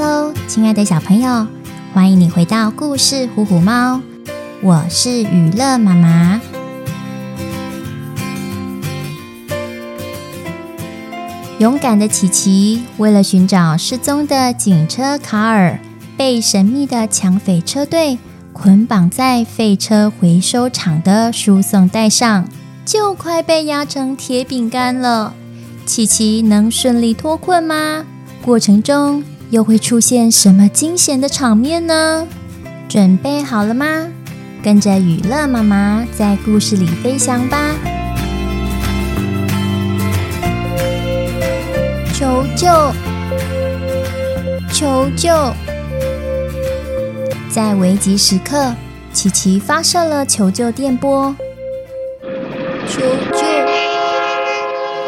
Hello，亲爱的小朋友，欢迎你回到故事《虎虎猫》，我是娱乐妈妈。勇敢的琪琪为了寻找失踪的警车卡尔，被神秘的抢匪车队捆绑在废车回收厂的输送带上，就快被压成铁饼干了。琪琪能顺利脱困吗？过程中又会出现什么惊险的场面呢？准备好了吗？跟着雨乐妈妈在故事里飞翔吧！求救！求救！在危急时刻，琪琪发射了求救电波。求救！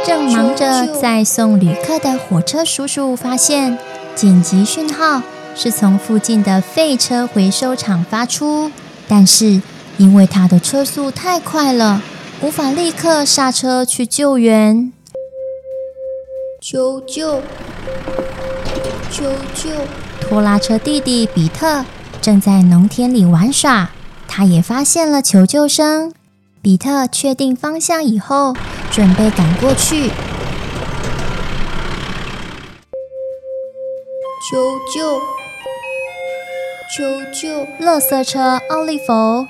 正忙着在送旅客的火车叔叔发现紧急讯号是从附近的废车回收厂发出，但是因为他的车速太快了，无法立刻刹车去救援。求救！求救！拖拉车弟弟比特正在农田里玩耍，他也发现了求救声。比特确定方向以后，准备赶过去。求救！求救！垃圾车奥利弗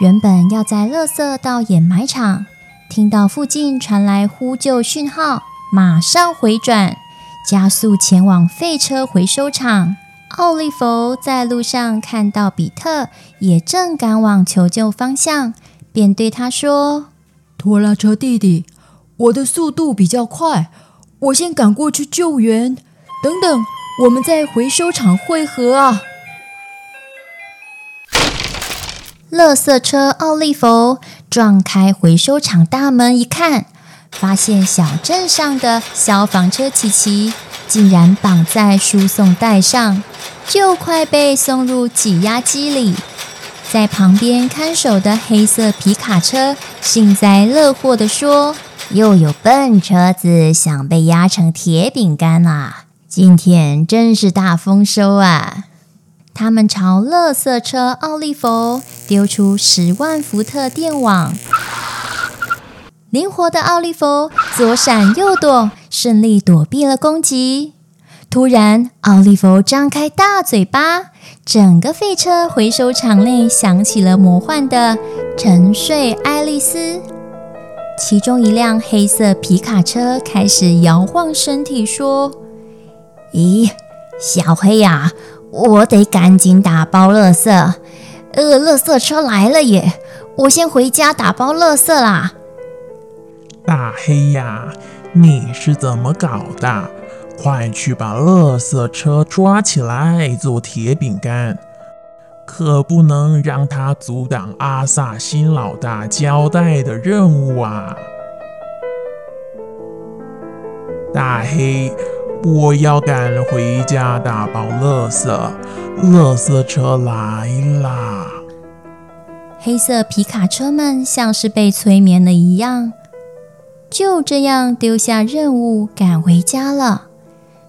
原本要在垃圾到掩埋场，听到附近传来呼救讯号，马上回转，加速前往废车回收厂。奥利弗在路上看到比特也正赶往求救方向。便对他说：“拖拉车弟弟，我的速度比较快，我先赶过去救援。等等，我们在回收厂汇合啊！”垃圾车奥利弗撞开回收厂大门一看，发现小镇上的消防车琪琪竟然绑在输送带上，就快被送入挤压机里。在旁边看守的黑色皮卡车幸灾乐祸地说：“又有笨车子想被压成铁饼干啊！今天真是大丰收啊！”他们朝垃圾车奥利弗丢出十万伏特电网，灵活的奥利弗左闪右躲，顺利躲避了攻击。突然，奥利弗张开大嘴巴。整个废车回收厂内响起了魔幻的沉睡爱丽丝，其中一辆黑色皮卡车开始摇晃身体，说：“咦，小黑呀，我得赶紧打包垃圾，呃，垃圾车来了耶，我先回家打包垃圾啦。”大黑呀，你是怎么搞的？快去把垃圾车抓起来做铁饼干，可不能让他阻挡阿萨辛老大交代的任务啊！大黑，我要赶回家打包垃圾，垃圾车来啦！黑色皮卡车们像是被催眠了一样，就这样丢下任务赶回家了。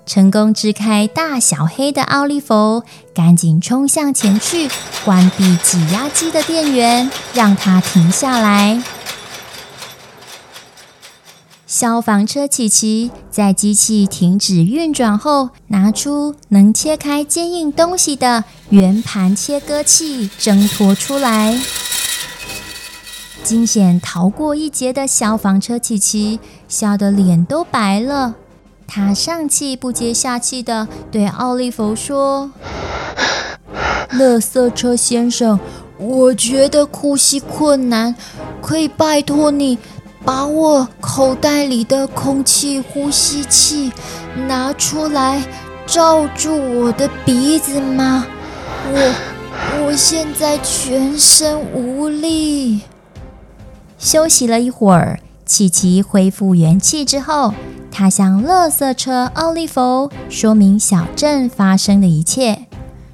成功支开大小黑的奥利弗，赶紧冲向前去，关闭挤压机的电源，让它停下来。消防车琪琪在机器停止运转后，拿出能切开坚硬东西的圆盘切割器，挣脱出来。惊险逃过一劫的消防车琪琪，吓得脸都白了。他上气不接下气地对奥利弗说：“垃圾车先生，我觉得呼吸困难，可以拜托你把我口袋里的空气呼吸器拿出来，罩住我的鼻子吗？我我现在全身无力。”休息了一会儿，琪琪恢复元气之后。他向垃圾车奥利弗说明小镇发生的一切。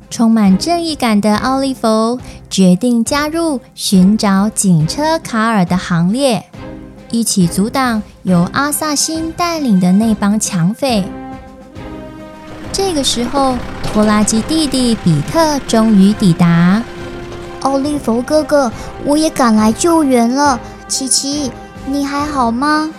充满正义感的奥利弗决定加入寻找警车卡尔的行列，一起阻挡由阿萨辛带领的那帮抢匪。这个时候，拖拉机弟弟比特终于抵达。奥利弗哥哥，我也赶来救援了。琪琪，你还好吗？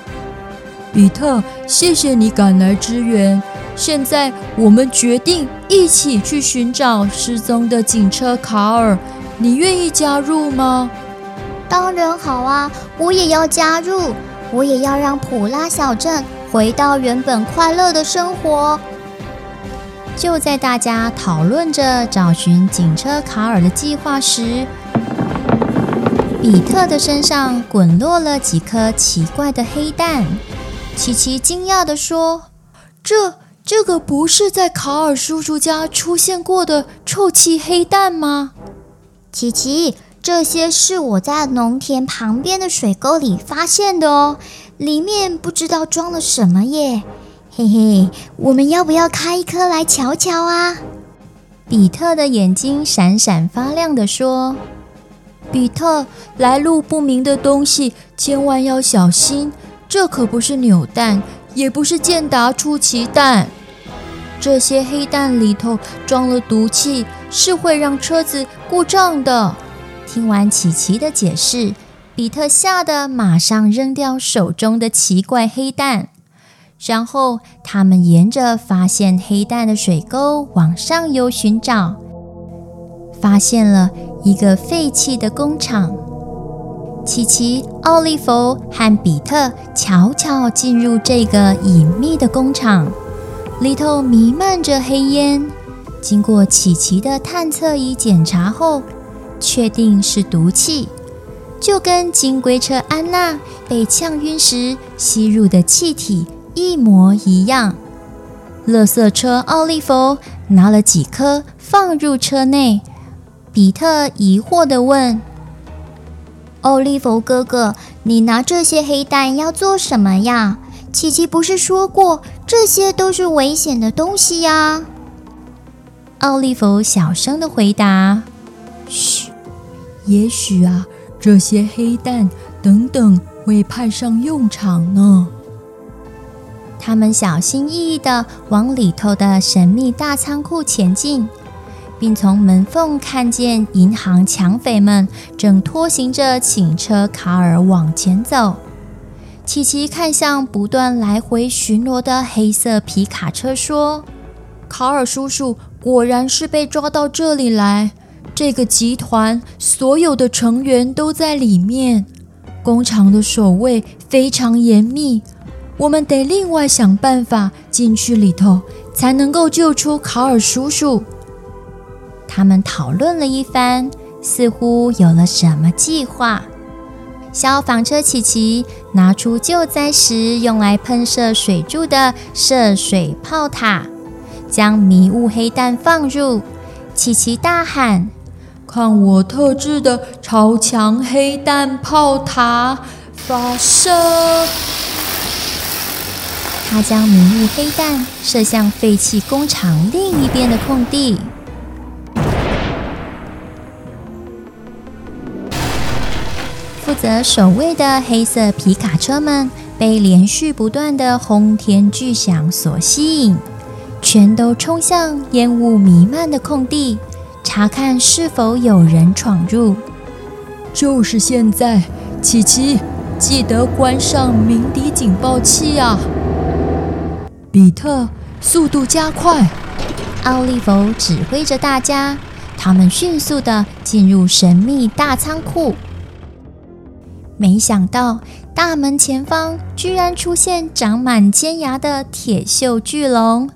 比特，谢谢你赶来支援。现在我们决定一起去寻找失踪的警车卡尔，你愿意加入吗？当然好啊，我也要加入，我也要让普拉小镇回到原本快乐的生活。就在大家讨论着找寻警车卡尔的计划时，比特的身上滚落了几颗奇怪的黑蛋。琪琪惊讶地说：“这这个不是在卡尔叔叔家出现过的臭气黑蛋吗？”琪琪，这些是我在农田旁边的水沟里发现的哦，里面不知道装了什么耶。嘿嘿，我们要不要开一颗来瞧瞧啊？比特的眼睛闪闪发亮地说：“比特，来路不明的东西千万要小心，这可不是扭蛋，也不是健达出奇蛋。这些黑蛋里头装了毒气，是会让车子故障的。”听完琪琪的解释，比特吓得马上扔掉手中的奇怪黑蛋。然后，他们沿着发现黑蛋的水沟往上游寻找，发现了一个废弃的工厂。琪琪、奥利弗和比特悄悄进入这个隐秘的工厂，里头弥漫着黑烟。经过琪琪的探测仪检查后，确定是毒气，就跟金龟车安娜被呛晕时吸入的气体。一模一样。垃圾车奥利弗拿了几颗放入车内。比特疑惑地问：“奥利弗哥哥，你拿这些黑蛋要做什么呀？琪琪不是说过这些都是危险的东西呀？”奥利弗小声地回答：“嘘，也许啊，这些黑蛋等等会派上用场呢。”他们小心翼翼地往里头的神秘大仓库前进，并从门缝看见银行抢匪们正拖行着警车卡尔往前走。琪琪看向不断来回巡逻的黑色皮卡车，说：“卡尔叔叔果然是被抓到这里来，这个集团所有的成员都在里面，工厂的守卫非常严密。”我们得另外想办法进去里头，才能够救出卡尔叔叔。他们讨论了一番，似乎有了什么计划。消防车琪琪拿出救灾时用来喷射水柱的射水炮塔，将迷雾黑蛋放入。琪琪大喊：“看我特制的超强黑弹炮塔发射！”他将迷雾黑弹射向废弃工厂另一边的空地。负责守卫的黑色皮卡车们被连续不断的轰天巨响所吸引，全都冲向烟雾弥漫的空地，查看是否有人闯入。就是现在，琪琪，记得关上鸣笛警报器啊！比特，速度加快！奥利弗指挥着大家，他们迅速地进入神秘大仓库。没想到，大门前方居然出现长满尖牙的铁锈巨龙。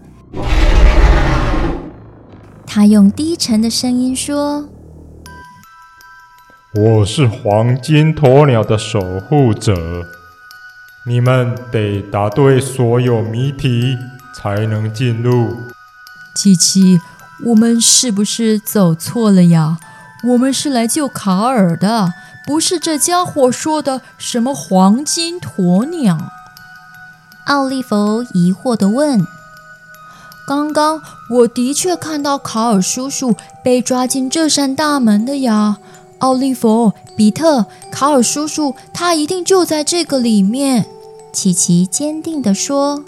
他用低沉的声音说：“我是黄金鸵鸟的守护者。”你们得答对所有谜题才能进入。琪琪，我们是不是走错了呀？我们是来救卡尔的，不是这家伙说的什么黄金鸵鸟。奥利弗疑惑地问：“刚刚我的确看到卡尔叔叔被抓进这扇大门的呀。”奥利弗、比特、卡尔叔叔，他一定就在这个里面。琪琪坚定地说：“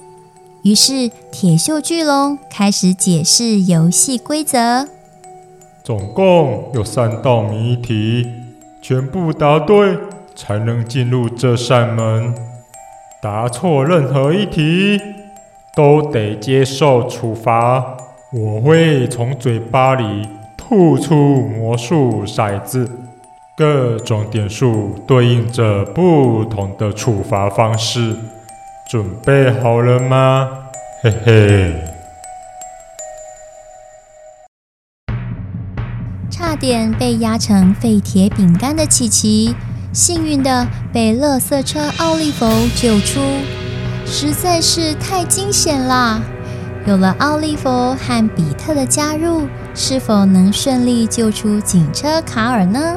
于是铁锈巨龙开始解释游戏规则。总共有三道谜题，全部答对才能进入这扇门。答错任何一题，都得接受处罚。我会从嘴巴里吐出魔术骰子，各种点数对应着不同的处罚方式。准备好了吗？嘿嘿。差点被压成废铁饼干的琪琪，幸运的被垃圾车奥利弗救出，实在是太惊险啦！有了奥利弗和比特的加入，是否能顺利救出警车卡尔呢？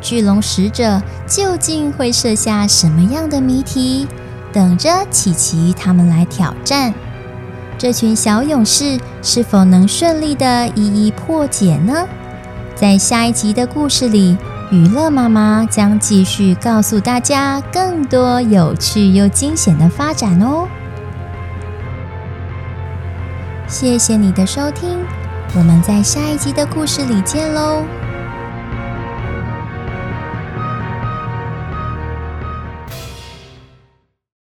巨龙使者究竟会设下什么样的谜题，等着琪琪他们来挑战？这群小勇士是否能顺利的一一破解呢？在下一集的故事里，娱乐妈妈将继续告诉大家更多有趣又惊险的发展哦。谢谢你的收听，我们在下一集的故事里见喽。